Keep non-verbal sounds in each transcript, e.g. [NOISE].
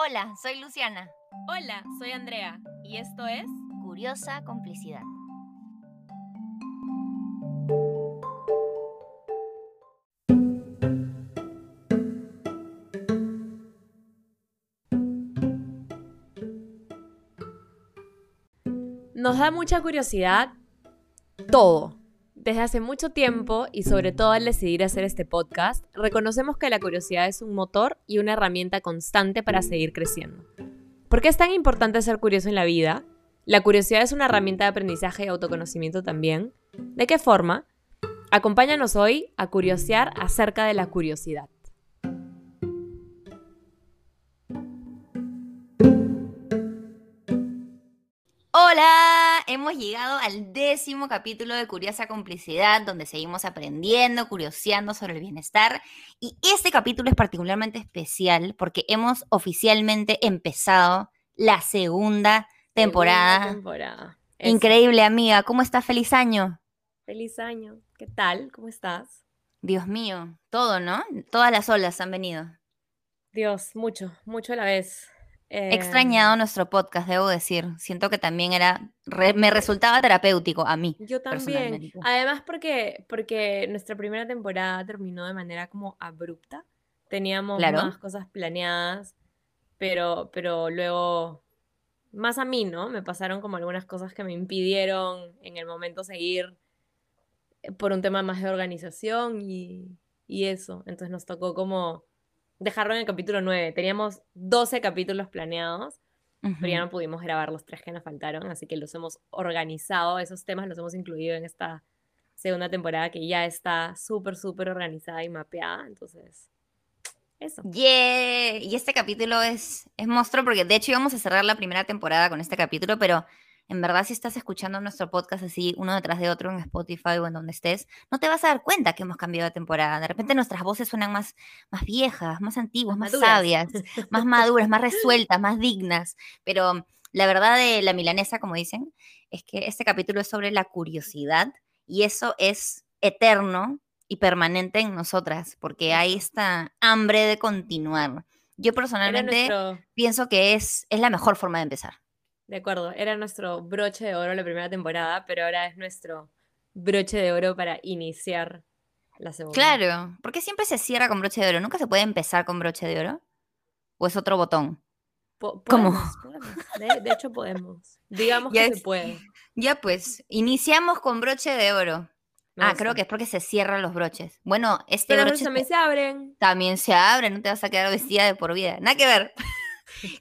Hola, soy Luciana. Hola, soy Andrea y esto es Curiosa Complicidad. Nos da mucha curiosidad todo. Desde hace mucho tiempo y sobre todo al decidir hacer este podcast, reconocemos que la curiosidad es un motor y una herramienta constante para seguir creciendo. ¿Por qué es tan importante ser curioso en la vida? La curiosidad es una herramienta de aprendizaje y autoconocimiento también. ¿De qué forma? Acompáñanos hoy a curiosear acerca de la curiosidad. Hola, hemos llegado al décimo capítulo de Curiosa Complicidad, donde seguimos aprendiendo, curioseando sobre el bienestar. Y este capítulo es particularmente especial porque hemos oficialmente empezado la segunda temporada. Segunda temporada. Increíble, amiga. ¿Cómo estás? Feliz año. Feliz año. ¿Qué tal? ¿Cómo estás? Dios mío, todo, ¿no? Todas las olas han venido. Dios, mucho, mucho a la vez. He extrañado Em, nuestro podcast, debo decir. Siento que también era, re- me resultaba terapéutico a mí. Yo también. Además porque, porque nuestra primera temporada terminó de manera como abrupta. Teníamos Claro. más cosas planeadas, pero, pero luego, más a mí, ¿no? Me pasaron como algunas cosas que me impidieron en el momento seguir eh, por un tema más de organización y, y eso. Entonces nos tocó como dejarlo en el capítulo 9. Teníamos 12 capítulos planeados. pero ya no pudimos grabar los tres que nos faltaron, así que los hemos organizado, esos temas los hemos incluido en esta segunda temporada que ya está súper, súper organizada y mapeada, entonces, eso. Yeah. Y este capítulo es, es monstruo porque de hecho íbamos a cerrar la primera temporada con este capítulo, pero en verdad si estás escuchando nuestro podcast así uno detrás de otro en Spotify o en donde estés, no te vas a dar cuenta que hemos cambiado de temporada. De repente nuestras voces suenan más, más viejas, más antiguas, Más más, sabias, más maduras, más resueltas, más dignas. Pero la verdad de la milanesa, como dicen, es que este capítulo es sobre la curiosidad y eso es eterno y permanente en nosotras, porque hay esta hambre de continuar. Yo personalmente nuestro, pienso que es, es la mejor forma de empezar. De acuerdo, era nuestro broche de oro la primera temporada, pero ahora es nuestro broche de oro para iniciar la segunda. Claro, porque siempre se cierra con broche de oro. ¿Nunca se puede empezar con broche de oro? ¿O es otro botón? Po- ¿Cómo? podemos, podemos. De, de hecho podemos. Digamos Ya que se puede. Ya pues, iniciamos con broche de oro. Ah, creo que es porque se cierran los broches. Bueno, este Pero los broche también se- abren. también se abre, no te vas a quedar vestida de por vida. Nada que ver.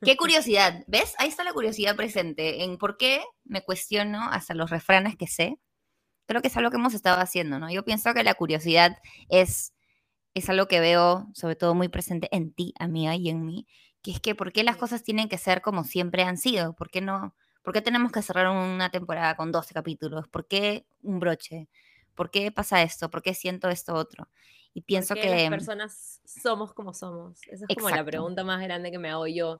Qué curiosidad, ¿ves? Ahí está la curiosidad presente en por qué me cuestiono hasta los refranes que sé. Creo que es algo que hemos estado haciendo, ¿no? Yo pienso que la curiosidad es, es algo que veo sobre todo muy presente en ti, amiga, y en mí, que es que por qué las cosas tienen que ser como siempre han sido, por qué no, por qué tenemos que cerrar una temporada con 12 capítulos, por qué un broche, por qué pasa esto, por qué siento esto otro. Y pienso ¿Por qué que... las personas somos como somos? Esa es como la Exacto. pregunta más grande que me hago yo.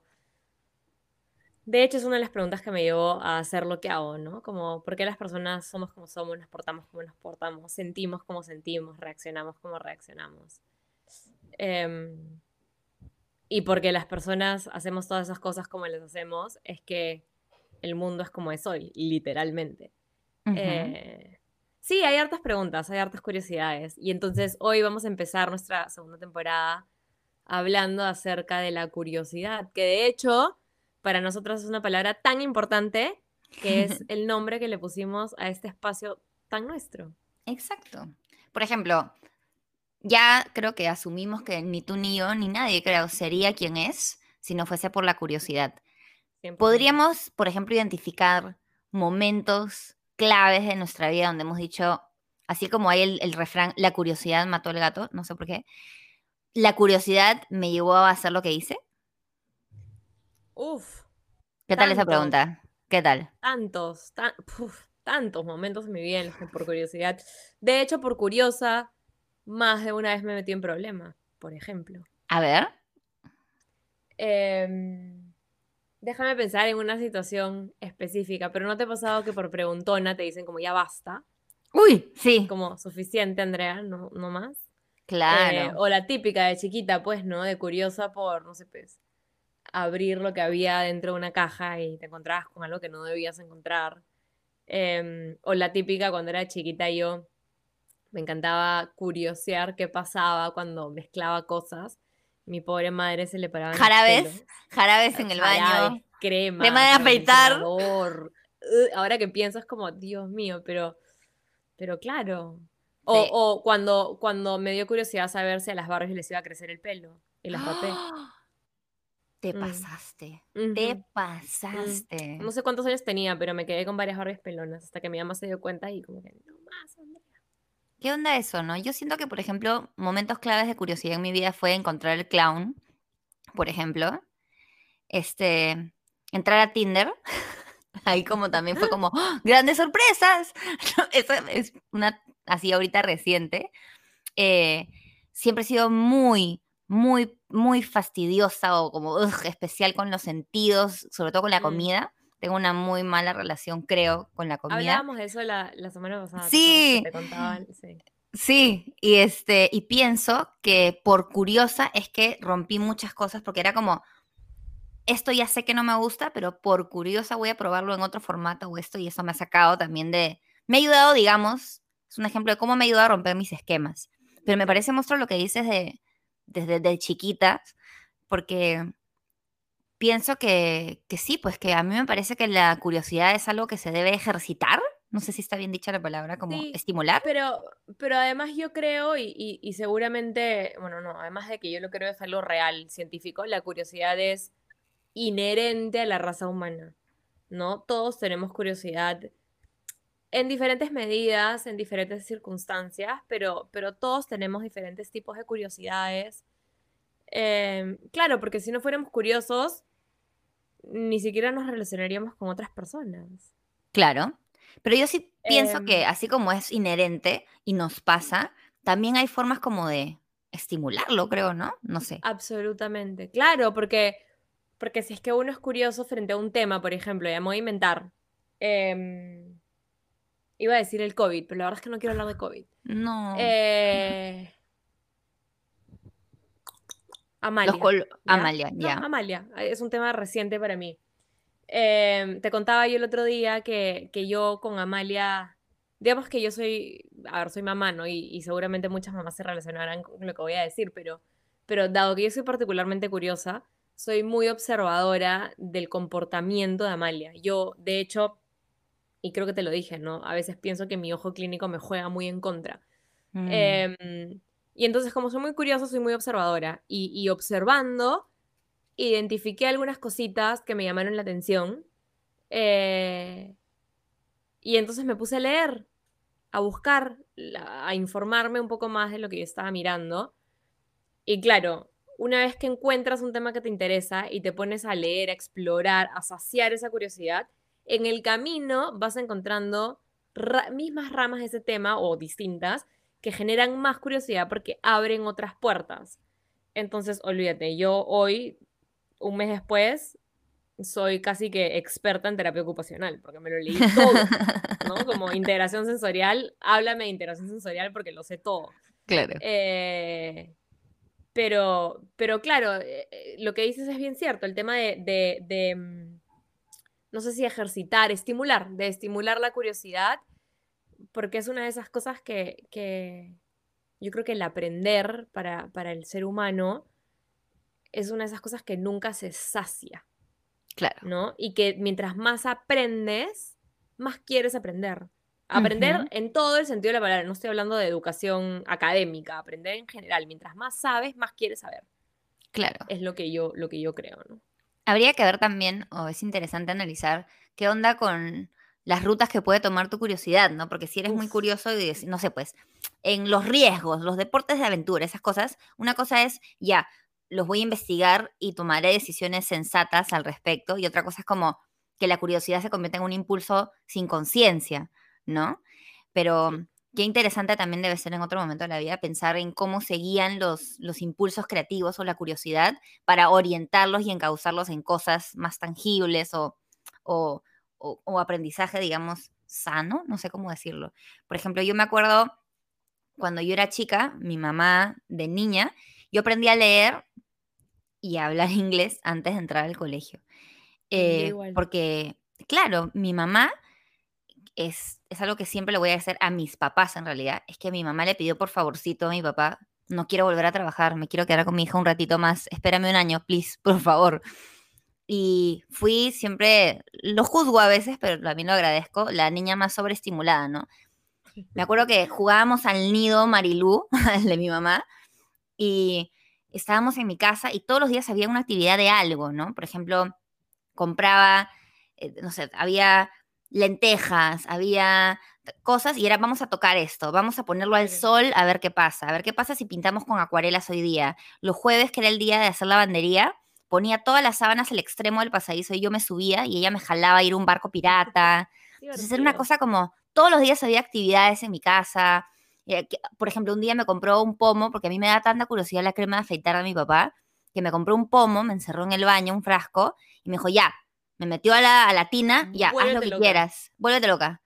De hecho, es una de las preguntas que me llevó a hacer lo que hago, ¿no? Como, ¿por qué las personas somos como somos, nos portamos como nos portamos, sentimos como sentimos, reaccionamos como reaccionamos? Em, y porque las personas hacemos todas esas cosas como las hacemos, es que el mundo es como es hoy, literalmente. Ujú. Eh, sí, hay hartas preguntas, hay hartas curiosidades. Y entonces hoy vamos a empezar nuestra segunda temporada hablando acerca de la curiosidad, que de hecho para nosotros es una palabra tan importante que es [LAUGHS] el nombre que le pusimos a este espacio tan nuestro. Exacto. Por ejemplo, ya creo que asumimos que ni tú ni yo ni nadie creo sería quien es si no fuese por la curiosidad. 100%. Podríamos, por ejemplo, identificar momentos claves de nuestra vida donde hemos dicho, así como hay el, el refrán, la curiosidad mató al gato, no sé por qué, la curiosidad me llevó a hacer lo que hice. Uf, ¿Qué tal esa pregunta? ¿Qué tal? tantos, tan- tantos momentos en mi vida en los que por curiosidad. De hecho, por curiosa, más de una vez me metí en problemas, por ejemplo. A ver. Em, déjame pensar en una situación específica, pero ¿no te ha pasado que por preguntona te dicen como ya basta? Uy, sí, Como suficiente, Andrea, no, no más. Eh, claro. o la típica de chiquita, pues, ¿no? De curiosa por, no sé, pues. abrir lo que había dentro de una caja y te encontrabas con algo que no debías encontrar. Em, o la típica cuando era chiquita yo me encantaba curiosear qué pasaba cuando mezclaba cosas. Mi pobre madre se le paraba. Jarabes, jarabes en el baño. Crema. Crema de afeitar. Ahora que pienso es como, Dios mío, pero, pero claro. O, cuando, cuando me dio curiosidad saber si a las Barbies les iba a crecer el pelo y las rapé. Te mm. pasaste, te Mm. pasaste. No sé cuántos años tenía, pero me quedé con varias Barbies pelonas hasta que mi mamá se dio cuenta y como que no más, Andrea. ¿Qué onda eso, no? Yo siento que, por ejemplo, momentos claves de curiosidad en mi vida fue encontrar el clown, por ejemplo. Este, entrar a Tinder. [LAUGHS] Ahí como también fue como, ¡Oh, grandes sorpresas. [LAUGHS] Eso es una, así ahorita reciente. Eh, siempre he sido muy, muy, muy fastidiosa o como ugh, especial con los sentidos, sobre todo con la Mm. comida. Tengo una muy mala relación, creo, con la comida. Hablábamos de eso la, la semana pasada. ¿te acuerdas Sí. que Te contaban, sí. Sí, y este, y pienso que por curiosa es que rompí muchas cosas porque era como, esto ya sé que no me gusta, pero por curiosa voy a probarlo en otro formato o esto, y eso me ha sacado también de, me ha ayudado, digamos, es un ejemplo de cómo me ha ayudado a romper mis esquemas. Pero me parece monstruo lo que dices de, desde de chiquitas, porque pienso que, que sí, pues que a mí me parece que la curiosidad es algo que se debe ejercitar. No sé si está bien dicha la palabra, como Sí, estimular. Pero, pero además yo creo, y, y- y seguramente, bueno, no, además de que yo lo creo es algo real, científico, la curiosidad es inherente a la raza humana, ¿no? Todos tenemos curiosidad en diferentes medidas, en diferentes circunstancias, pero, pero todos tenemos diferentes tipos de curiosidades. Em, claro, porque si no fuéramos curiosos, ni siquiera nos relacionaríamos con otras personas. Claro, pero yo sí pienso que Em. así como es inherente y nos pasa, también hay formas como de estimularlo, creo, ¿no? No sé. Absolutamente. Claro, porque, porque si es que uno es curioso frente a un tema, por ejemplo, ya me voy a inventar. em, iba a decir el COVID, pero la verdad es que no quiero hablar de COVID. No. Eh, Amalia. Los col- ¿ya? Amalia, No, ya. Amalia, es un tema reciente para mí. Em, te contaba yo el otro día que, que yo con Amalia, digamos que yo soy, a ver, soy mamá, ¿no? Y, y seguramente muchas mamás se relacionarán con lo que voy a decir, pero, pero dado que yo soy particularmente curiosa, soy muy observadora del comportamiento de Amalia. Yo, de hecho, y creo que te lo dije, ¿no? A veces pienso que mi ojo clínico me juega muy en contra. Mm, Em, y entonces, como soy muy curiosa, soy muy observadora. Y, observando, identifiqué algunas cositas que me llamaron la atención. eh, y entonces me puse a leer, a buscar, a informarme un poco más de lo que yo estaba mirando. Y claro, una vez que encuentras un tema que te interesa y te pones a leer, a explorar, a saciar esa curiosidad, en el camino vas encontrando ra- mismas ramas de ese tema o distintas que generan más curiosidad porque abren otras puertas. Entonces, olvídate, yo hoy, un mes después, soy casi que experta en terapia ocupacional porque me lo leí todo, [LAUGHS] ¿no? Como integración sensorial, háblame de integración sensorial porque lo sé todo. claro. Eh, pero, pero claro, eh, eh, lo que dices es bien cierto, el tema de, de- de, mm, no sé si ejercitar, estimular, de estimular la curiosidad, porque es una de esas cosas que, que yo creo que el aprender para, para el ser humano es una de esas cosas que nunca se sacia, Claro. ¿no? Y que mientras más aprendes, más quieres aprender. Aprender en todo el sentido de la palabra, no estoy hablando de educación académica, aprender en general. Mientras más sabes, más quieres saber. Claro. Es lo que yo, lo que yo creo, ¿no? Habría que ver también, o es interesante analizar, qué onda con las rutas que puede tomar tu curiosidad, ¿no? Porque si eres muy curioso y no sé, pues, en los riesgos, los deportes de aventura, esas cosas, una cosa es, ya, los voy a investigar y tomaré decisiones sensatas al respecto, y otra cosa es como que la curiosidad se convierta en un impulso sin conciencia, ¿no? Pero qué interesante también debe ser en otro momento de la vida pensar en cómo se guían los, los impulsos creativos o la curiosidad para orientarlos y encauzarlos en cosas más tangibles o, o, o- o aprendizaje, digamos, sano, no sé cómo decirlo. Por ejemplo, yo me acuerdo cuando yo era chica, mi mamá de niña, yo aprendí a leer y hablar [LAUGHS] inglés antes de entrar al colegio. Eh, porque, claro, mi mamá es, es algo que siempre le voy a hacer a mis papás en realidad. Es que mi mamá le pidió por favorcito a mi papá, no quiero volver a trabajar, me quiero quedar con mi hija un ratito más, espérame un año, please, por favor. Y fui siempre, lo juzgo a veces, pero también lo agradezco, la niña más sobreestimulada, ¿no? Me acuerdo que jugábamos al nido Marilú, [LAUGHS] el de mi mamá, y estábamos en mi casa y todos los días había una actividad de algo, ¿no? Por ejemplo, compraba, eh, no sé, había lentejas, había cosas y era vamos a tocar esto, vamos a ponerlo al sol a ver qué pasa, a ver qué pasa si pintamos con acuarelas hoy día. Los jueves, que era el día de hacer lavandería, ponía todas las sábanas al extremo del pasadizo y yo me subía y ella me jalaba a ir a un barco pirata. [LAUGHS] Entonces era una cosa como, todos los días había actividades en mi casa. Eh, por ejemplo, un día me compró un pomo, porque a mí me da tanta curiosidad la crema de afeitar de mi papá, que me compró un pomo, me encerró en el baño, un frasco, y me dijo, ya, me metió a la, a tina, ya, haz lo que quieras, vuélvete loca.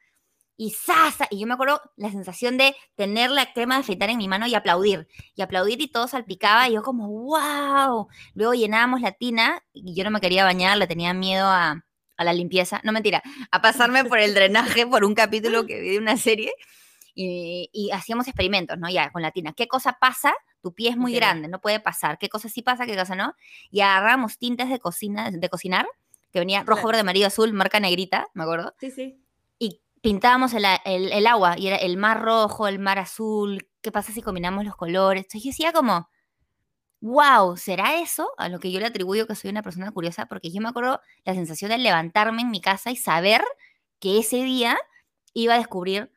Y sasa, y yo me acuerdo la sensación de tener la crema de afeitar en mi mano y aplaudir, y aplaudir y todo salpicaba, y yo como, wow. Luego llenábamos la tina, y yo no me quería bañar, le tenía miedo a, a la limpieza, no mentira, a pasarme por el drenaje por un capítulo que vi de una serie, y, y, hacíamos experimentos, ¿no? Ya, con la tina. ¿Qué cosa pasa? Tu pie es muy grande, no puede pasar. ¿Qué cosa sí pasa? ¿Qué cosa no? Y agarramos tintes de, cocina, de cocinar que venía rojo, verde, amarillo, azul, marca negrita, me acuerdo. Sí, sí. Pintábamos el, el, agua y era el mar rojo, el mar azul, ¿qué pasa si combinamos los colores? Entonces yo decía como, wow, ¿será eso a lo que yo le atribuyo que soy una persona curiosa? Porque yo me acuerdo la sensación de levantarme en mi casa y saber que ese día iba a descubrir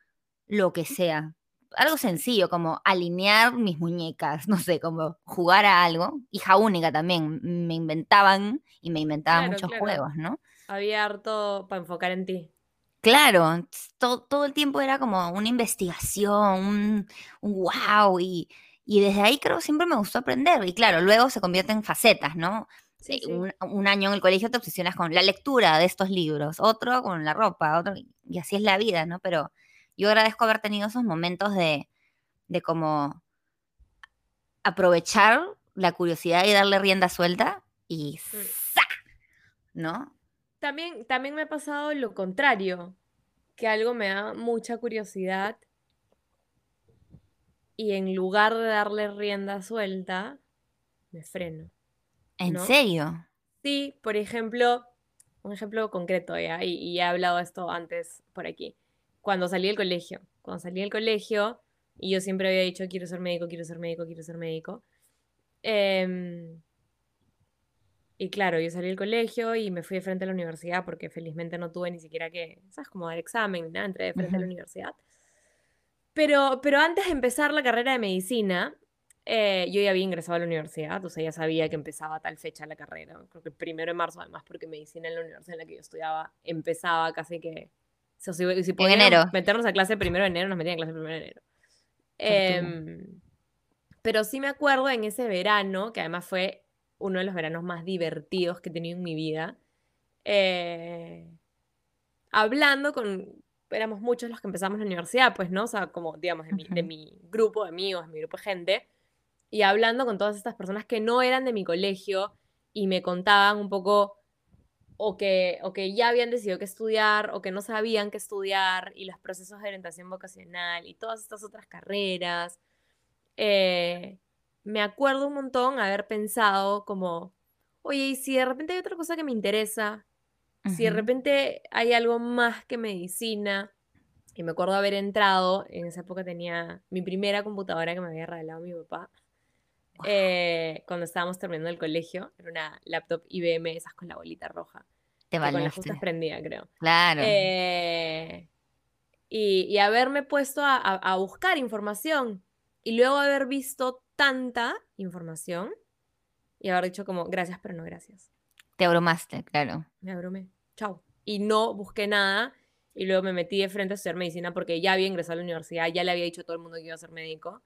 lo que sea algo sencillo, como alinear mis muñecas, [LAUGHS] no sé, como jugar a algo. Hija única también, me inventaban y me inventaban muchos juegos, ¿no? Había harto para enfocar en ti. Claro, todo, el tiempo era como una investigación, un, wow, y, desde ahí creo siempre me gustó aprender. Y claro, luego se convierte en facetas, ¿no? Sí, Un, un, año en el colegio te obsesionas con la lectura de estos libros, otro con la ropa, otro, y así es la vida, ¿no? Pero yo agradezco haber tenido esos momentos de, de como aprovechar la curiosidad y darle rienda suelta y ¡sa! ¿no? También, también me ha pasado lo contrario, que algo me da mucha curiosidad y en lugar de darle rienda suelta, me freno. ¿En serio? Sí, por ejemplo, un ejemplo concreto, ¿ya? Y, y, he hablado esto antes por aquí cuando salí del colegio. Cuando salí del colegio, y yo siempre había dicho, quiero ser médico, quiero ser médico, quiero ser médico. Em, y claro, yo salí del colegio y me fui de frente a la universidad porque felizmente no tuve ni siquiera que, ¿sabes? Como dar examen, nada, entré de frente a la universidad. Pero, pero antes de empezar la carrera de medicina, eh, yo ya había ingresado a la universidad, o sea, ya sabía que empezaba tal fecha la carrera. Creo que el primero de marzo, además, porque medicina en la universidad en la que yo estudiaba empezaba casi que si, si meternos a clase primero de enero, nos metían a clase primero de enero. Em, pero sí me acuerdo en ese verano, que además fue uno de los veranos más divertidos que he tenido en mi vida, eh, hablando con, éramos muchos los que empezamos la universidad, pues, ¿no? O sea, como, digamos, de, mi, de mi grupo de amigos, de mi grupo de gente, y hablando con todas estas personas que no eran de mi colegio y me contaban un poco o que, o que ya habían decidido qué estudiar o que no sabían qué estudiar y los procesos de orientación vocacional y todas estas otras carreras. Eh, me acuerdo un montón haber pensado como, oye, y si de repente hay otra cosa que me interesa, si de repente hay algo más que medicina, y me acuerdo haber entrado, en esa época tenía mi primera computadora que me había regalado mi papá, eh, cuando estábamos terminando el colegio. Era una laptop IBM, esas con la bolita roja. Te Con las justas prendida, creo. Claro. Eh, y, haberme puesto a, buscar información. Y luego haber visto tanta información y haber dicho como, gracias, pero no gracias. Te abrumaste, claro. Me abrumé. Chao. Y no busqué nada. Y luego me metí de frente a estudiar medicina porque ya había ingresado a la universidad, ya le había dicho a todo el mundo que iba a ser médico.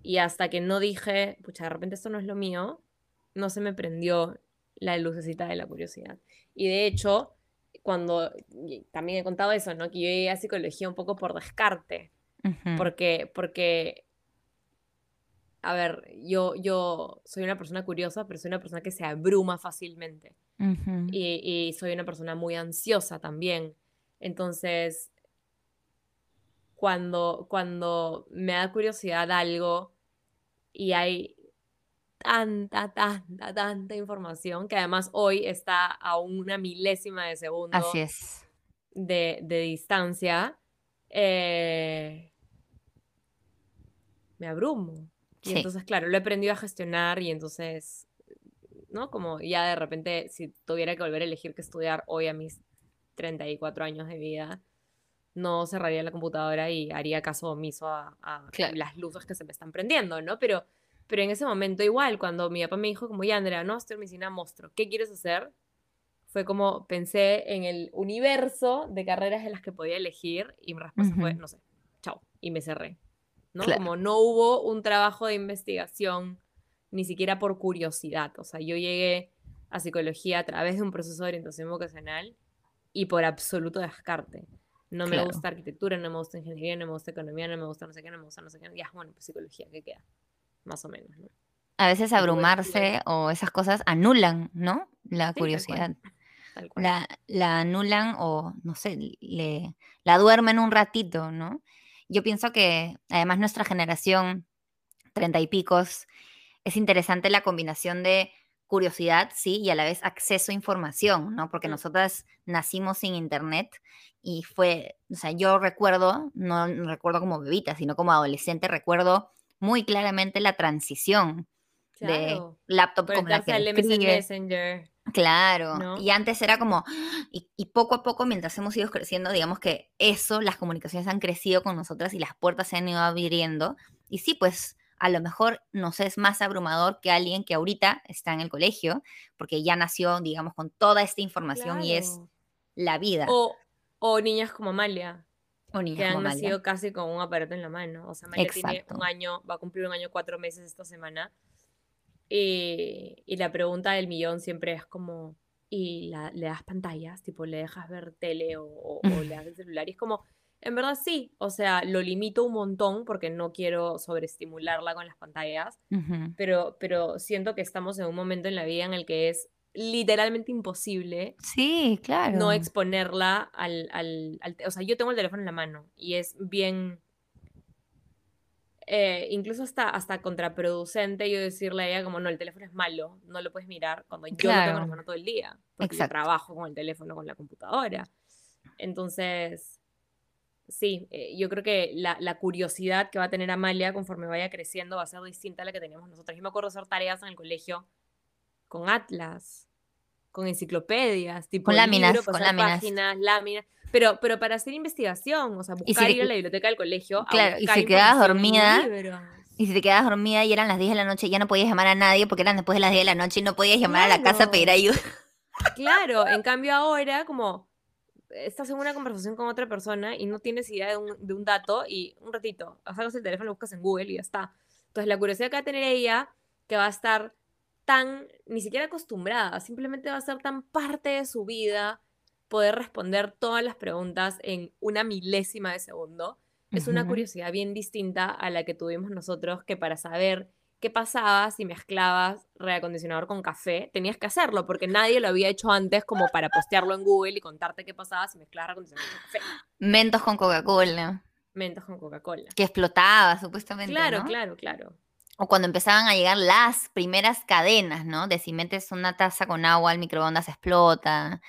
Y hasta que no dije, pucha, de repente esto no es lo mío, no se me prendió la lucecita de la curiosidad. Y de hecho, cuando también he contado eso, ¿no? Que yo llegué a psicología un poco por descarte, porque, porque a ver, yo, yo soy una persona curiosa, pero soy una persona que se abruma fácilmente. y, y, soy una persona muy ansiosa también. Entonces, cuando, cuando me da curiosidad algo y hay tanta, tanta, tanta información que además hoy está a una milésima de segundo Así es. De, de distancia, eh, me abrumo. Y entonces, claro, lo he aprendido a gestionar y entonces, ¿no? Como ya de repente, si tuviera que volver a elegir qué estudiar hoy a mis 34 años de vida, no cerraría la computadora y haría caso omiso a, las luces que se me están prendiendo, ¿no? Pero, pero en ese momento igual, cuando mi papá me dijo como, ya Andrea, no, estoy en medicina monstruo, ¿qué quieres hacer? Fue como pensé en el universo de carreras en las que podía elegir y mi respuesta fue, no sé, chao, y me cerré. ¿No? Como no hubo un trabajo de investigación ni siquiera por curiosidad. O sea, yo llegué a psicología a través de un proceso de orientación vocacional y por absoluto descarte. No me gusta arquitectura, no me gusta ingeniería, no me gusta economía, no me gusta no sé qué, no me gusta no sé qué. Ya, bueno, pues psicología, ¿qué queda? Más o menos, ¿no? A veces abrumarse o esas cosas anulan, ¿no? La curiosidad. La, la, anulan o, no sé, le, la duermen un ratito, ¿no? Yo pienso que además nuestra generación, treinta y picos, es interesante la combinación de curiosidad, sí, y a la vez acceso a información, ¿no? Porque nosotras nacimos sin internet y fue, o sea, yo recuerdo, no recuerdo como bebita, sino como adolescente, recuerdo muy claramente la transición de laptop como la que Messenger. Claro, y antes era como, y, y, poco a poco, mientras hemos ido creciendo, digamos que eso, las comunicaciones han crecido con nosotras y las puertas se han ido abriendo. Y sí, pues a lo mejor nos es más abrumador que alguien que ahorita está en el colegio, porque ya nació, digamos, con toda esta información y es la vida. O, o niñas como Amalia. O niñas que han nacido casi con un aparato en la mano. O sea, Amalia tiene un año, va a cumplir un año, cuatro meses esta semana. Y, y la pregunta del millón siempre es como, ¿y le das pantallas? Tipo, ¿le dejas ver tele o, o, o le das el celular? Y es como, en verdad sí, o sea, lo limito un montón porque no quiero sobreestimularla con las pantallas, pero, pero siento que estamos en un momento en la vida en el que es literalmente imposible sí, claro. no exponerla al, al, O sea, yo tengo el teléfono en la mano y es bien... Eh, incluso hasta, hasta contraproducente yo decirle a ella como, no, el teléfono es malo, no lo puedes mirar cuando yo lo tengo en la mano todo el día, porque yo trabajo con el teléfono, con la computadora. Entonces, sí, eh, yo creo que la, curiosidad que va a tener Amalia conforme vaya creciendo va a ser distinta a la que teníamos nosotros. Yo me acuerdo hacer tareas en el colegio con atlas, con enciclopedias, tipo con láminas, con láminas. páginas, láminas, pero, pero para hacer investigación, o sea, buscar ir a la biblioteca del colegio. Claro, y si quedabas dormida. Y si te quedabas dormida y eran las 10 de la noche, ya no podías llamar a nadie porque eran después de las 10 de la noche y no podías llamar a la casa a pedir ayuda. Claro, en cambio ahora, como estás en una conversación con otra persona y no tienes idea de un, dato y un ratito, sacas el teléfono, lo buscas en Google y ya está. Entonces la curiosidad que va a tener ella, que va a estar tan, ni siquiera acostumbrada, simplemente va a ser tan parte de su vida poder responder todas las preguntas en una milésima de segundo. Es una curiosidad bien distinta a la que tuvimos nosotros, que para saber qué pasaba si mezclabas reacondicionador con café, tenías que hacerlo porque nadie lo había hecho antes como para postearlo en Google y contarte qué pasaba si mezclabas reacondicionador con café. Mentos con Coca-Cola. Mentos con Coca-Cola. Que explotaba, supuestamente. Claro, claro, claro. O cuando empezaban a llegar las primeras cadenas, ¿no? De si metes una taza con agua al microondas explota.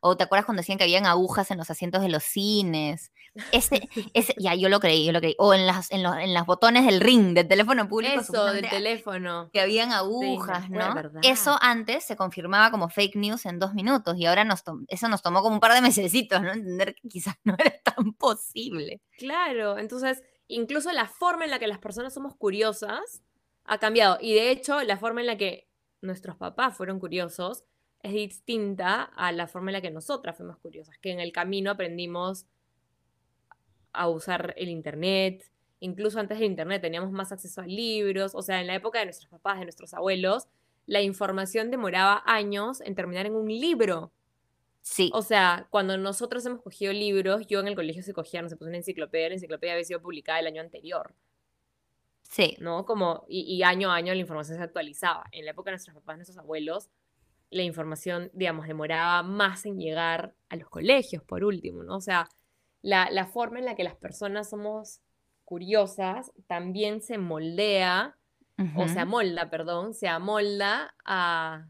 O te acuerdas cuando decían que habían agujas en los asientos de los cines. Ese, [LAUGHS] ese, ya, yo lo creí, yo lo creí. O en las, en los, en botones del ring del teléfono público. Eso, del teléfono. Que habían agujas, ¿no? Eso antes se confirmaba como fake news en dos minutos y ahora nos eso nos tomó como un par de mesecitos, ¿no? Entender que quizás [LAUGHS] no era tan posible. Claro, entonces incluso la forma en la que las personas somos curiosas ha cambiado. Y de hecho, la forma en la que nuestros papás fueron curiosos es distinta a la forma en la que nosotras fuimos curiosas, que en el camino aprendimos a usar el Internet. Incluso antes del Internet teníamos más acceso a libros. O sea, en la época de nuestros papás, de nuestros abuelos, la información demoraba años en terminar en un libro. Sí. O sea, cuando nosotros hemos cogido libros, yo en el colegio se cogía, no se puso una enciclopedia, la enciclopedia había sido publicada el año anterior. Sí. ¿no? Como, y, y año a año la información se actualizaba. En la época de nuestros papás, nuestros abuelos, la información, digamos, demoraba más en llegar a los colegios, por último, ¿no? O sea, la, la forma en la que las personas somos curiosas también se moldea, o se amolda, perdón, se amolda a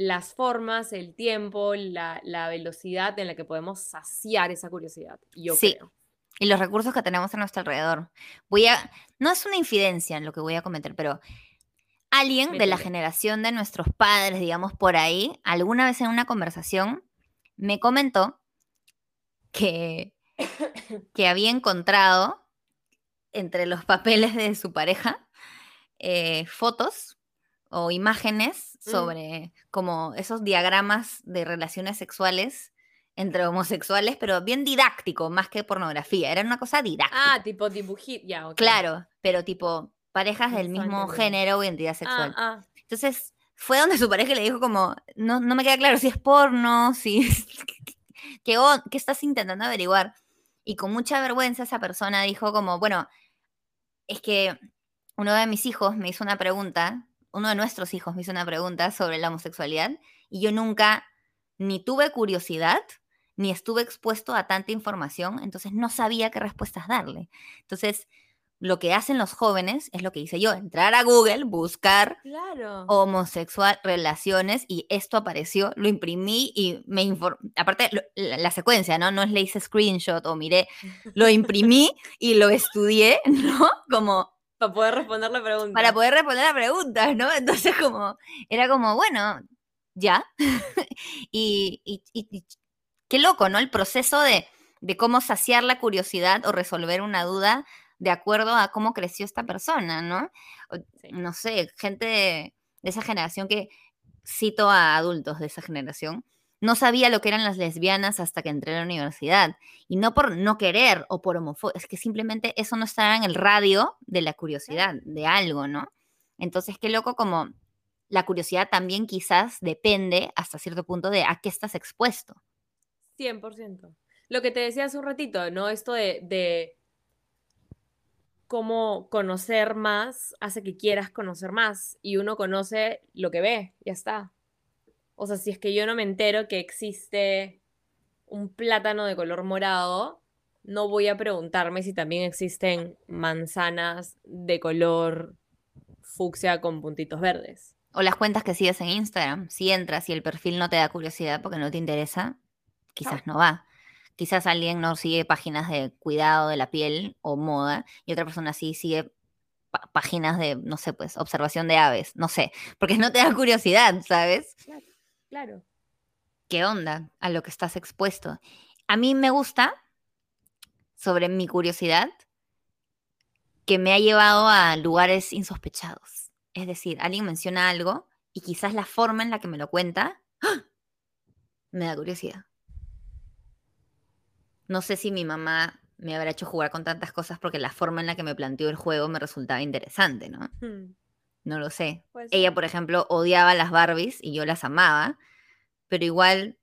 las formas, el tiempo, la, la velocidad en la que podemos saciar esa curiosidad, yo Sí. creo. Y los recursos que tenemos a nuestro alrededor. Voy a. No es una infidencia en lo que voy a comentar, pero alguien de la generación de nuestros padres, digamos, por ahí, alguna vez en una conversación, me comentó que, [COUGHS] que había encontrado entre los papeles de su pareja eh, fotos o imágenes Mm. sobre como esos diagramas de relaciones sexuales entre homosexuales, pero bien didáctico, más que pornografía. Era una cosa didáctica. Ah, tipo dibujito, ya. Claro, pero tipo parejas del mismo género o identidad Ah, sexual. ah, Entonces, fue donde su pareja le dijo como, no, no me queda claro si es porno, si... [LAUGHS] ¿Qué, ¿Qué estás intentando averiguar? Y con mucha vergüenza esa persona dijo como, bueno, es que uno de mis hijos me hizo una pregunta, uno de nuestros hijos me hizo una pregunta sobre la homosexualidad y yo nunca ni tuve curiosidad ni estuve expuesto a tanta información, entonces no sabía qué respuestas darle. Entonces, lo que hacen los jóvenes es lo que hice yo, entrar a Google, buscar claro. homosexual, relaciones, y esto apareció, lo imprimí y me informé, aparte lo- la, la secuencia, ¿no? No es le hice screenshot o miré, lo imprimí y lo estudié, [LAUGHS] ¿no? Como Para poder responder la pregunta. para poder responder a preguntas, ¿no? Entonces como, era como, bueno, ya. [LAUGHS] y, y- y- y qué loco, ¿no? El proceso de, de cómo saciar la curiosidad o resolver una duda de acuerdo a cómo creció esta persona, ¿no? Sí. No sé, gente de, de esa generación que cito a adultos de esa generación. No sabía lo que eran las lesbianas hasta que entré a la universidad. Y no por no querer o por homofobia, es que simplemente eso no estaba en el radio de la curiosidad, de algo, ¿no? Entonces, qué loco como la curiosidad también quizás depende hasta cierto punto de a qué estás expuesto. 100%. Lo que te decía hace un ratito, ¿no? Esto de, de cómo conocer más hace que quieras conocer más y uno conoce lo que ve, ya está. O sea, si es que yo no me entero que existe un plátano de color morado, no voy a preguntarme si también existen manzanas de color fucsia con puntitos verdes. O las cuentas que sigues en Instagram. Si entras y el perfil no te da curiosidad porque no te interesa, quizás no va. Quizás alguien no sigue páginas de cuidado de la piel o moda y otra persona sí sigue páginas de, no sé, pues, observación de aves, no sé, porque no te da curiosidad, ¿sabes? Claro. ¿Qué onda a lo que estás expuesto? A mí me gusta, sobre mi curiosidad, que me ha llevado a lugares insospechados. Es decir, alguien menciona algo y quizás la forma en la que me lo cuenta ¡ah! me da curiosidad. No sé si mi mamá me habrá hecho jugar con tantas cosas porque la forma en la que me planteó el juego me resultaba interesante, ¿no? Hmm, No lo sé. Ella, por ejemplo, odiaba las Barbies y yo las amaba, pero igual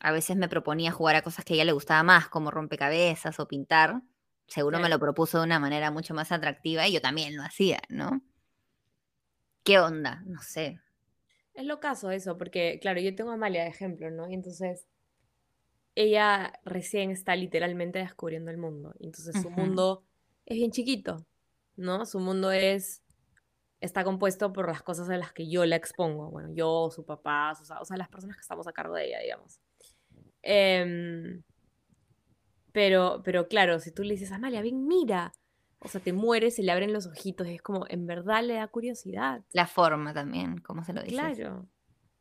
a veces me proponía jugar a cosas que a ella le gustaba más, como rompecabezas o pintar. Seguro me lo propuso de una manera mucho más atractiva y yo también lo hacía, ¿no? ¿Qué onda? No sé. Es lo caso eso, porque claro, yo tengo a Amalia de ejemplo, ¿no? Y entonces ella recién está literalmente descubriendo el mundo. Y entonces su mundo es bien chiquito, ¿no? Su mundo es está compuesto por las cosas a las que yo la expongo. Bueno, yo, su papá, sus- o sea, las personas que estamos a cargo de ella, digamos. Em, pero, pero claro, si tú le dices, Amalia, ven, mira. O sea, te mueres, se le abren los ojitos, y es como, en verdad le da curiosidad. La forma también, como se lo dices. Claro.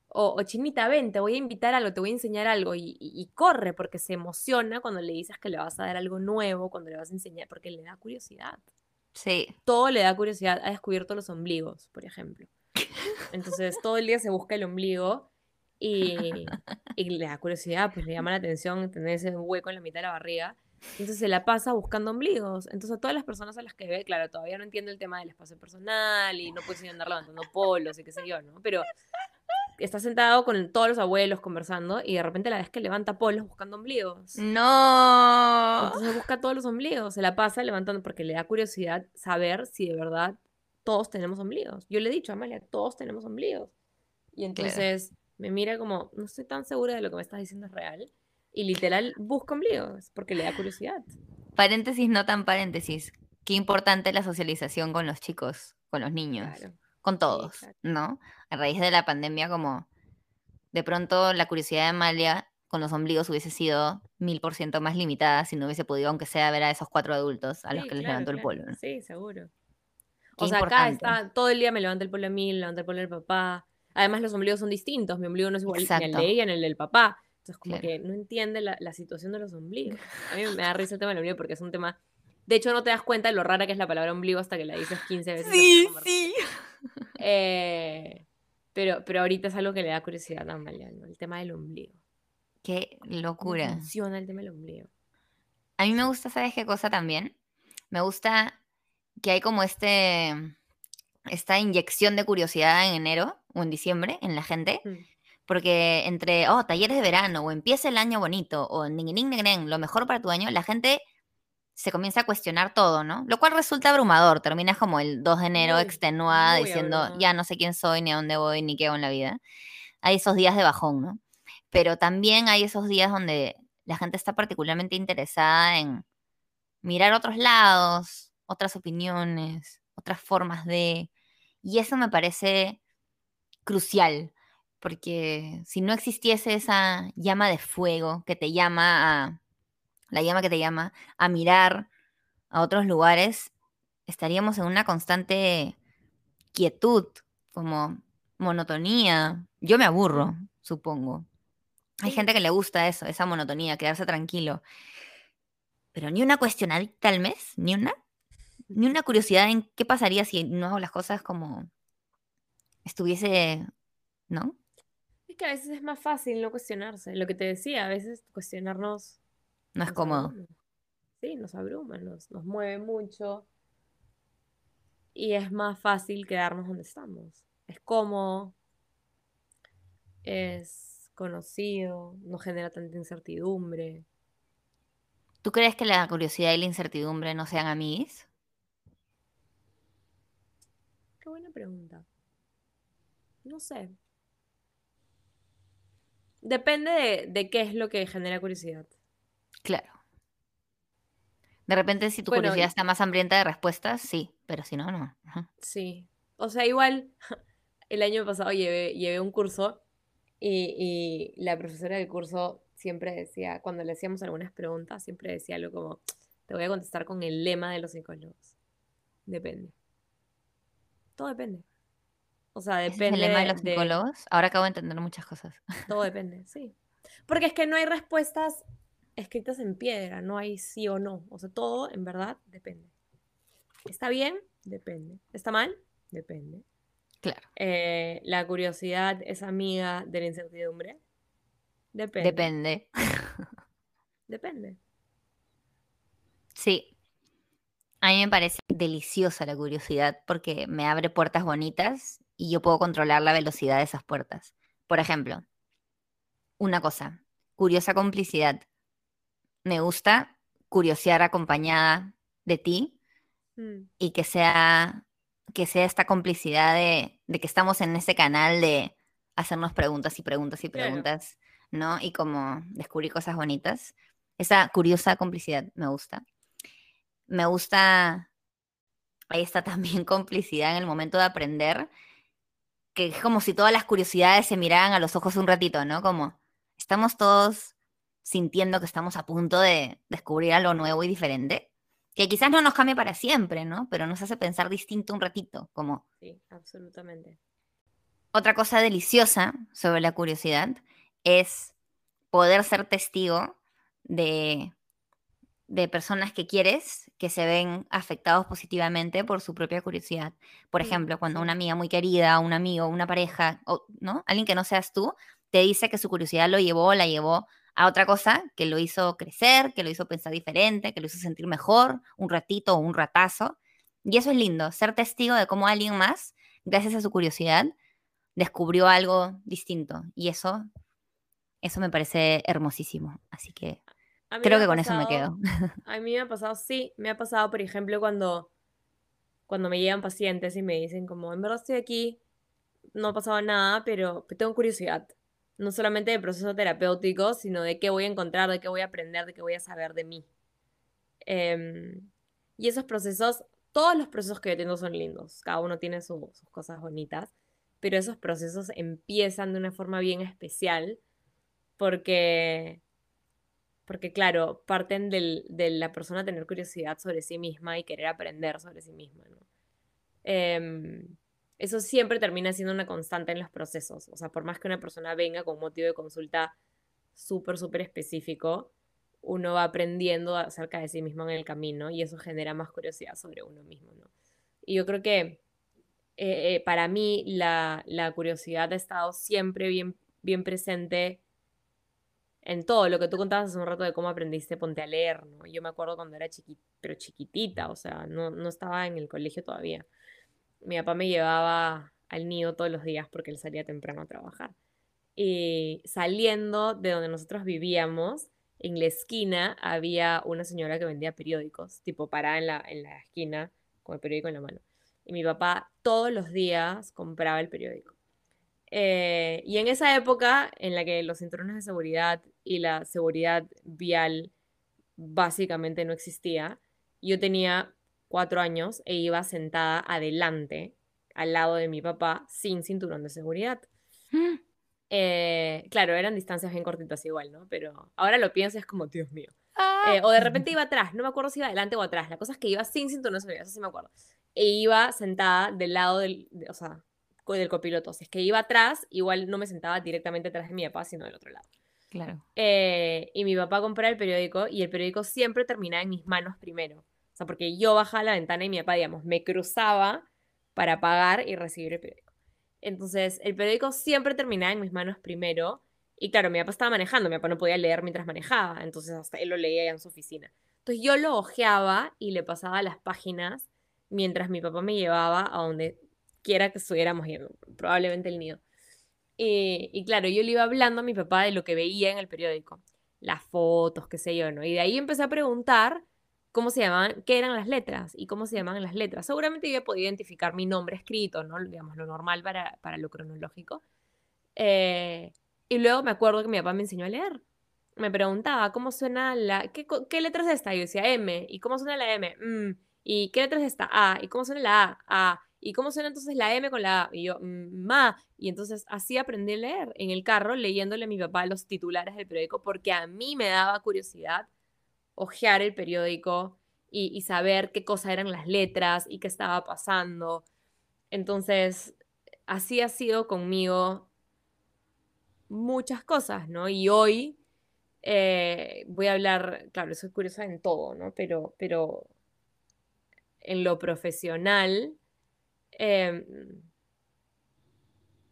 O, o Chinita, ven, te voy a invitar a algo, te voy a enseñar algo. Y, y- y corre porque se emociona cuando le dices que le vas a dar algo nuevo, cuando le vas a enseñar, porque le da curiosidad. Sí, Todo le da curiosidad. Ha descubierto los ombligos, por ejemplo. Entonces, todo el día se busca el ombligo y, y le da curiosidad, pues le llama la atención tener ese hueco en la mitad de la barriga. Entonces se la pasa buscando ombligos. Entonces a todas las personas a las que ve, claro, todavía no entiende el tema del espacio personal y no puede andar levantando polos y qué sé yo, ¿no? Pero está sentado con todos los abuelos conversando y de repente la ves que levanta polos buscando ombligos. No. Entonces busca todos los ombligos, se la pasa levantando porque le da curiosidad saber si de verdad todos tenemos ombligos. Yo le he dicho a Amalia, todos tenemos ombligos. Y entonces me mira como, no estoy tan segura de lo que me estás diciendo es real. Y literal busca ombligos porque le da curiosidad. Paréntesis, no tan paréntesis. Qué importante la socialización con los chicos, con los niños, con todos, ¿no? A raíz de la pandemia, como de pronto la curiosidad de Amalia con los ombligos hubiese sido mil por ciento más limitada si no hubiese podido, aunque sea, ver a esos cuatro adultos a los que les levantó el polo. Sí, seguro. o sea, acá está, todo el día me levanta el polo a mí, me levanta el polo al papá. Además, los ombligos son distintos. Mi ombligo no es igual el de ella ni el del papá. Entonces, como que no entiende la, la, situación de los ombligos. A mí me da risa el tema del ombligo porque es un tema. De hecho, no te das cuenta de lo rara que es la palabra ombligo hasta que la dices 15 veces. Sí, sí. Eh, pero, pero ahorita es algo que le da curiosidad a Amalia, El tema del ombligo. Qué locura. ¿Cómo funciona el tema del ombligo? A mí me gusta, ¿sabes qué cosa también? Me gusta que hay como este esta inyección de curiosidad en enero o en diciembre en la gente. Mm. Porque entre, oh, talleres de verano, o empieza el año bonito, o lo mejor para tu año, la gente se comienza a cuestionar todo, ¿no? Lo cual resulta abrumador. Terminas como el 2 de enero extenuada diciendo, ya no sé quién soy, ni a dónde voy, ni qué hago en la vida. Hay esos días de bajón, ¿no? Pero también hay esos días donde la gente está particularmente interesada en mirar otros lados, otras opiniones, otras formas de... Y eso me parece crucial, porque si no existiese esa llama de fuego que te llama a, la llama que te llama a mirar a otros lugares, estaríamos en una constante quietud, como monotonía. Yo me aburro, supongo. Hay gente que le gusta eso, esa monotonía, quedarse tranquilo. Pero ni una cuestionadita al mes, ni una ni una curiosidad en qué pasaría si no hago las cosas como estuviese, ¿no? Es que a veces es más fácil no cuestionarse. Lo que te decía, a veces cuestionarnos... No es cómodo. Sí, nos abruma, nos, nos mueve mucho. Y es más fácil quedarnos donde estamos. Es cómodo, es conocido, no genera tanta incertidumbre. ¿Tú crees que la curiosidad y la incertidumbre no sean amigos? buena pregunta. No sé. Depende de, qué es lo que genera curiosidad. Claro. De repente, si tu curiosidad está más hambrienta de respuestas, sí, pero si no, no. Sí. O sea, igual, [LAUGHS] el año pasado llevé, llevé un curso y, y, la profesora del curso siempre decía, cuando le hacíamos algunas preguntas, siempre decía algo como, te voy a contestar con el lema de los psicólogos. Depende. Todo depende. O sea, depende. el lema de los psicólogos? Ahora acabo de entender muchas cosas. Todo depende, sí. Porque es que no hay respuestas escritas en piedra, no hay sí o no. O sea, todo en verdad depende. ¿Está bien? Depende. ¿Está mal? Depende. Claro. Eh, la curiosidad es amiga de la incertidumbre. Depende. Depende. Depende. Sí, a mí me parece deliciosa la curiosidad porque me abre puertas bonitas y yo puedo controlar la velocidad de esas puertas. Por ejemplo, una cosa, curiosa complicidad. Me gusta curiosear acompañada de ti mm. y que sea, que sea esta complicidad de, que estamos en ese canal de hacernos preguntas y preguntas y preguntas, ¿no? Y como descubrir cosas bonitas. Esa curiosa complicidad me gusta me gusta, ahí está [LAUGHS] también complicidad en el momento de aprender, que es como si todas las curiosidades se miraran a los ojos un ratito, ¿no? Como estamos todos sintiendo que estamos a punto de descubrir algo nuevo y diferente, que quizás no nos cambie para siempre, ¿no? Pero nos hace pensar distinto un ratito, como... Sí, absolutamente. Otra cosa deliciosa sobre la curiosidad es poder ser testigo de de personas que quieres que se ven afectados positivamente por su propia curiosidad. Por ejemplo, cuando una amiga muy querida, un amigo, una pareja, o, ¿no? Alguien que no seas tú, te dice que su curiosidad lo llevó, la llevó a otra cosa que lo hizo crecer, que lo hizo pensar diferente, que lo hizo sentir mejor, un ratito o un ratazo. Y eso es lindo, ser testigo de cómo alguien más, gracias a su curiosidad, descubrió algo distinto. Y eso, eso me parece hermosísimo. Así que creo que con eso me quedo. A mí me ha pasado, sí, me ha pasado, por ejemplo, cuando, cuando me llegan pacientes y me dicen como, en verdad estoy aquí, no ha pasado nada, pero tengo curiosidad. No solamente del proceso terapéutico, sino de qué voy a encontrar, de qué voy a aprender, de qué voy a saber de mí. Em, y esos procesos, todos los procesos que yo tengo son lindos, cada uno tiene sus cosas bonitas, pero esos procesos empiezan de una forma bien especial porque, porque claro, parten de la persona tener curiosidad sobre sí misma y querer aprender sobre sí misma. Em, eso siempre termina siendo una constante en los procesos. O sea, por más que una persona venga con un motivo de consulta súper, súper específico, uno va aprendiendo acerca de sí mismo en el camino y eso genera más curiosidad sobre uno mismo, ¿no? Y yo creo que eh, eh, para mí la, curiosidad ha estado siempre bien, bien presente en todo lo que tú contabas hace un rato de cómo aprendiste ponte a leer. Yo me acuerdo cuando era chiquita, pero chiquitita, o sea, no, no estaba en el colegio todavía. Mi papá me llevaba al nido todos los días porque él salía temprano a trabajar. Y saliendo de donde nosotros vivíamos, en la esquina había una señora que vendía periódicos, tipo parada en la, en la esquina con el periódico en la mano. Y mi papá todos los días compraba el periódico. Eh, y en esa época en la que los cinturones de seguridad y la seguridad vial básicamente no existía, yo tenía cuatro años e iba sentada adelante, al lado de mi papá, sin cinturón de seguridad. Mm. Eh, claro, eran distancias bien cortitas igual, ¿no? Pero ahora lo pienso es como, Dios mío. Ah. Eh, o de [LAUGHS] repente iba atrás, no me acuerdo si iba adelante o atrás. La cosa es que iba sin cinturón de seguridad, eso sí me acuerdo. E iba sentada del lado del, o sea, del copiloto. Si es que iba atrás, igual no me sentaba directamente atrás de mi papá, sino del otro lado. Claro. Eh, y mi papá compraba el periódico y el periódico siempre terminaba en mis manos primero. Porque yo bajaba la ventana y mi papá, digamos, me cruzaba para pagar y recibir el periódico. Entonces, el periódico siempre terminaba en mis manos primero. Y claro, mi papá estaba manejando, mi papá no podía leer mientras manejaba, entonces él lo leía en su oficina. Entonces yo lo ojeaba y le pasaba las páginas mientras mi papá me llevaba a donde quiera que estuviéramos yendo, probablemente el nido. Y, claro, yo le iba hablando a mi papá de lo que veía en el periódico, las fotos, qué sé yo, ¿no? Y de ahí empecé a preguntar cómo se llamaban, qué eran las letras y cómo se llamaban las letras. Seguramente yo podía identificar mi nombre escrito, ¿no? Digamos, lo normal para, para lo cronológico. Eh, y luego me acuerdo que mi papá me enseñó a leer. Me preguntaba, ¿cómo suena la... ¿Qué, qué letra es esta? Y yo decía, M. ¿Y cómo suena la M? Mm. ¿Y qué letra es esta? A. ¿Y cómo suena la A? A. ¿Y cómo suena entonces la M con la A? Y yo, mm, ma. Y entonces así aprendí a leer en el carro, leyéndole a mi papá los titulares del periódico, porque a mí me daba curiosidad ojear el periódico y, saber qué cosa eran las letras y qué estaba pasando. Entonces, así ha sido conmigo muchas cosas, ¿no? Y hoy eh, voy a hablar, claro, soy curiosa en todo, ¿no? Pero, pero en lo profesional, em,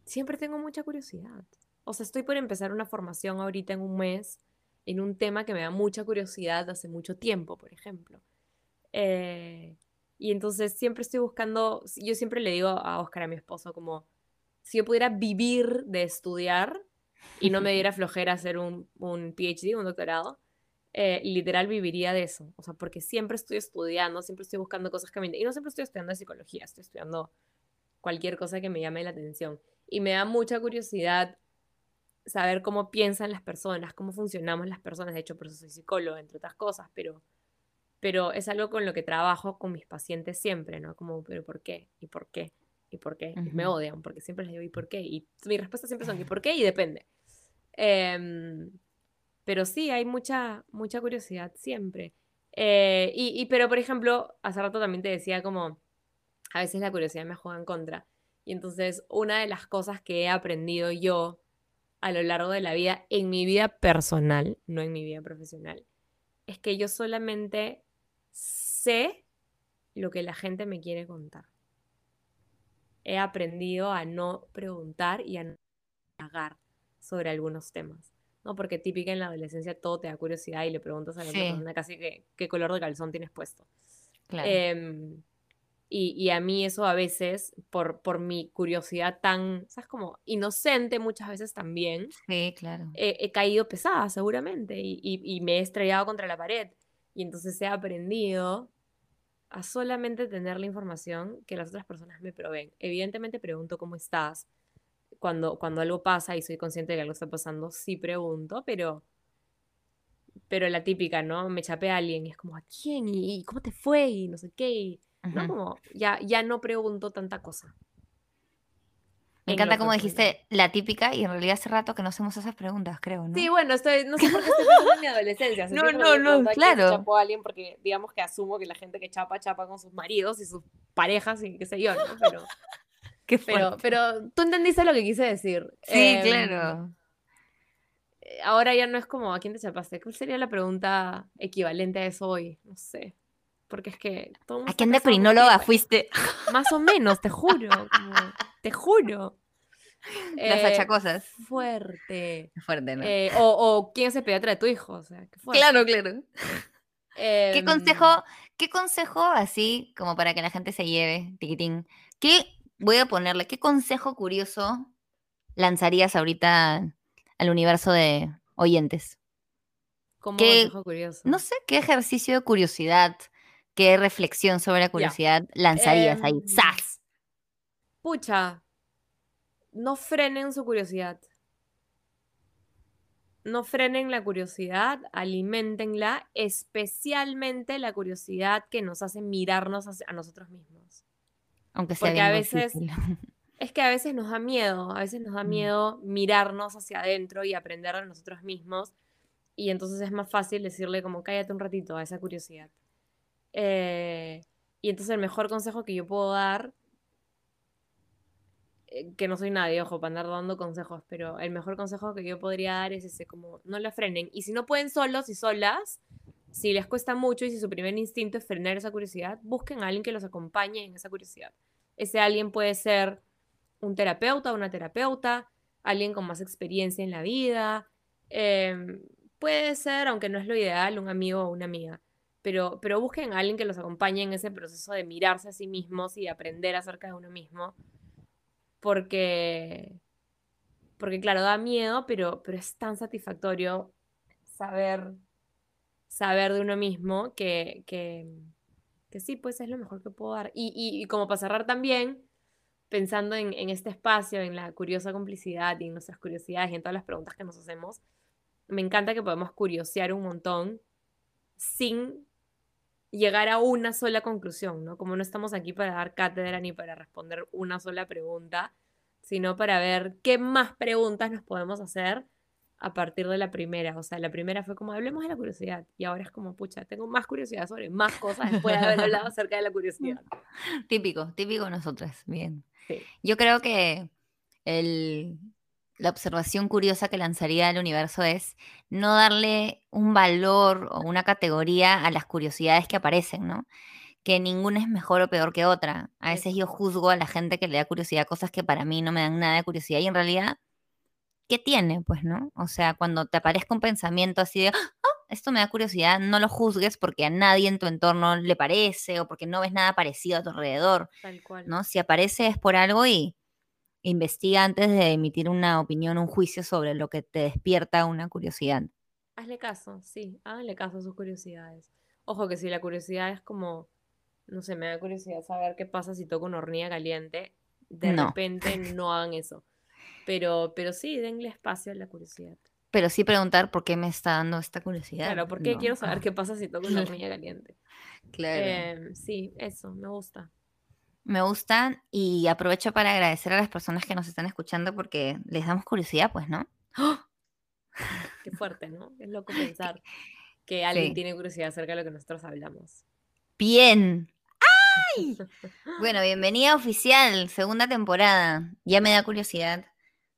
siempre tengo mucha curiosidad. O sea, estoy por empezar una formación ahorita en un mes en un tema que me da mucha curiosidad hace mucho tiempo, por ejemplo. Eh, y entonces siempre estoy buscando, yo siempre le digo a Oscar, a mi esposo, como si yo pudiera vivir de estudiar y no me diera [LAUGHS] flojera hacer un, un PhD, un doctorado, eh, literal viviría de eso. O sea, porque siempre estoy estudiando, siempre estoy buscando cosas que me... Y no siempre estoy estudiando psicología, estoy estudiando cualquier cosa que me llame la atención. Y me da mucha curiosidad saber cómo piensan las personas, cómo funcionamos las personas. De hecho, por eso soy psicólogo, entre otras cosas, pero, pero es algo con lo que trabajo con mis pacientes siempre, ¿no? Como, pero ¿por qué? ¿Y por qué? ¿Y por qué? Me odian porque siempre les digo, ¿y por qué? Y mi respuesta siempre son, ¿y por qué? Y depende. Em, pero sí, hay mucha, mucha curiosidad siempre. Eh, y, y, pero, por ejemplo, hace rato también te decía como, a veces la curiosidad me juega en contra. Y entonces, una de las cosas que he aprendido yo a lo largo de la vida, en mi vida personal, no en mi vida profesional, es que yo solamente sé lo que la gente me quiere contar. He aprendido a no preguntar y a no pagar sobre algunos temas. ¿no? Porque típica en la adolescencia todo te da curiosidad y le preguntas a la persona casi que, qué color de calzón tienes puesto. Em, Y, y a mí eso a veces, por, por mi curiosidad tan, ¿sabes? Como inocente muchas veces también, Sí, claro. he, he caído pesada seguramente y, y- y me he estrellado contra la pared. Y entonces he aprendido a solamente tener la información que las otras personas me proveen. Evidentemente pregunto cómo estás. Cuando, cuando algo pasa y soy consciente de que algo está pasando, sí pregunto, pero, pero la típica, ¿no? Me chapea a alguien y es como, ¿a quién? ¿Y, y cómo te fue? Y no sé qué. y- ¿no? Como, ya, ya no pregunto tanta cosa. Me en encanta como dijiste la típica y en realidad hace rato que no hacemos esas preguntas, creo, ¿no? Sí, bueno, estoy, no sé por qué [LAUGHS] estoy pensando en mi adolescencia. No, no, no, se claro. chapó a alguien porque digamos que asumo que la gente que chapa, chapa con sus maridos y sus parejas y qué sé yo, ¿no? Pero, [LAUGHS] Qué pero, pero tú entendiste lo que quise decir. Sí, Em, claro. Ahora ya no es como, ¿a quién te chapaste? ¿Cuál sería la pregunta equivalente a eso hoy? No sé. Porque es que todo ¿A prinóloga tiempo. fuiste? Más o menos, te juro. como, te juro. Las Eh, achacosas. Fuerte. Qué fuerte, ¿no? Eh, o, o quién es el pediatra de tu hijo. O sea, qué fuerte. claro, claro. ¿Qué Em, consejo, qué consejo así como para que la gente se lleve, tiquitín? ¿Qué voy a ponerle? ¿Qué consejo curioso lanzarías ahorita al universo de oyentes? Como ¿Qué- consejo curioso. No sé, ¿qué ejercicio de curiosidad, qué reflexión sobre la curiosidad lanzarías ahí? Em, ¡Sas! Pucha, no frenen su curiosidad. No frenen la curiosidad, alimentenla, especialmente la curiosidad que nos hace mirarnos a nosotros mismos. Aunque sea porque a veces- difícil. [LAUGHS] Es que a veces nos da miedo, a veces nos da Mm. miedo mirarnos hacia adentro y aprender de nosotros mismos. Y entonces es más fácil decirle como cállate un ratito a esa curiosidad. Eh, y entonces el mejor consejo que yo puedo dar, eh, que no soy nadie, ojo, para andar dando consejos, pero el mejor consejo que yo podría dar es ese, como no la frenen. Y si no pueden solos y solas, si les cuesta mucho y si su primer instinto es frenar esa curiosidad, busquen a alguien que los acompañe en esa curiosidad. Ese alguien puede ser un terapeuta, una terapeuta, alguien con más experiencia en la vida. em, puede ser, aunque no es lo ideal, un amigo o una amiga. Pero, pero busquen a alguien que los acompañe en ese proceso de mirarse a sí mismos y de aprender acerca de uno mismo. Porque, porque claro, da miedo, pero, pero es tan satisfactorio saber, saber de uno mismo que, que, que sí, pues es lo mejor que puedo dar. Y, y, y como para cerrar también, pensando en, en este espacio, en la curiosa complicidad y en nuestras curiosidades y en todas las preguntas que nos hacemos, me encanta que podemos curiosear un montón sin llegar a una sola conclusión, ¿no? Como no estamos aquí para dar cátedra ni para responder una sola pregunta, sino para ver qué más preguntas nos podemos hacer a partir de la primera. O sea, la primera fue como, hablemos de la curiosidad. Y ahora es como, pucha, tengo más curiosidad sobre más cosas después de haber hablado acerca de la curiosidad. [LAUGHS] Típico, típico nosotras. Bien. Sí. Yo creo que el- la observación curiosa que lanzaría al universo es no darle un valor o una categoría a las curiosidades que aparecen, ¿no? Que ninguna es mejor o peor que otra. A veces yo juzgo a la gente que le da curiosidad a cosas que para mí no me dan nada de curiosidad y en realidad, ¿qué tiene? Pues, ¿no? O sea, cuando te aparezca un pensamiento así de, "Ah, esto me da curiosidad, no lo juzgues porque a nadie en tu entorno le parece o porque no ves nada parecido a tu alrededor. Tal cual. ¿no? Si aparece es por algo y investiga antes de emitir una opinión, un juicio sobre lo que te despierta una curiosidad. Hazle caso, sí, háganle caso a sus curiosidades. Ojo que si la curiosidad es como, no sé, me da curiosidad saber qué pasa si toco una hornilla caliente, de No. repente no hagan eso. Pero, pero sí, denle espacio a la curiosidad. Pero sí preguntar por qué me está dando esta curiosidad. Claro, ¿por qué No. quiero saber [LAUGHS] qué pasa si toco una hornilla caliente? Claro. Em, sí, eso, me gusta. Me gustan y aprovecho para agradecer a las personas que nos están escuchando porque les damos curiosidad, pues, ¿no? Qué fuerte, ¿no? Es loco [LAUGHS] pensar que alguien Sí. tiene curiosidad acerca de lo que nosotros hablamos. Bien. ¡Ay! [LAUGHS] Bueno, bienvenida oficial, segunda temporada. Ya me da curiosidad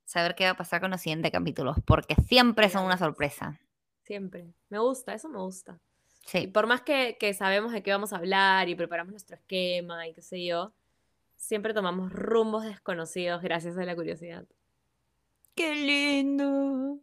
saber qué va a pasar con los siguientes capítulos, porque siempre son una sorpresa. Siempre. Me gusta, eso me gusta. Y Sí. por más que, que sabemos de qué vamos a hablar y preparamos nuestro esquema y qué sé yo, siempre tomamos rumbos desconocidos gracias a la curiosidad. ¡Qué lindo!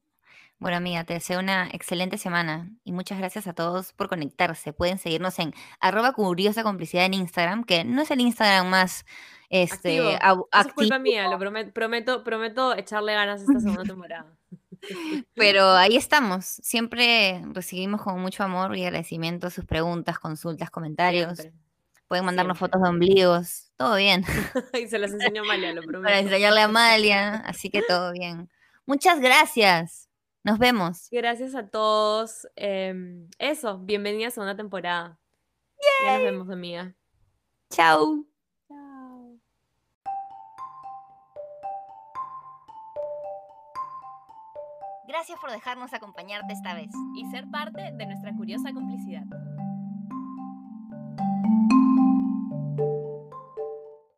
Bueno, amiga, te deseo una excelente semana y muchas gracias a todos por conectarse. Pueden seguirnos en arroba curiosa complicidad en Instagram, que no es el Instagram más este, activo. es culpa mía, lo prometo, prometo, prometo echarle ganas esta segunda [LAUGHS] temporada. [LAUGHS] Pero ahí estamos. Siempre recibimos con mucho amor y agradecimiento sus preguntas, consultas, comentarios. Pueden mandarnos fotos de ombligos. Todo bien. [LAUGHS] y se las enseño a Amalia, lo [LAUGHS] prometo. Para enseñarle a Amalia. Así que todo bien. Muchas gracias. Nos vemos. Gracias a todos. Em, eso, bienvenida a segunda temporada. Ya nos vemos, amiga. Chao. Gracias por dejarnos acompañarte esta vez y ser parte de nuestra curiosa complicidad.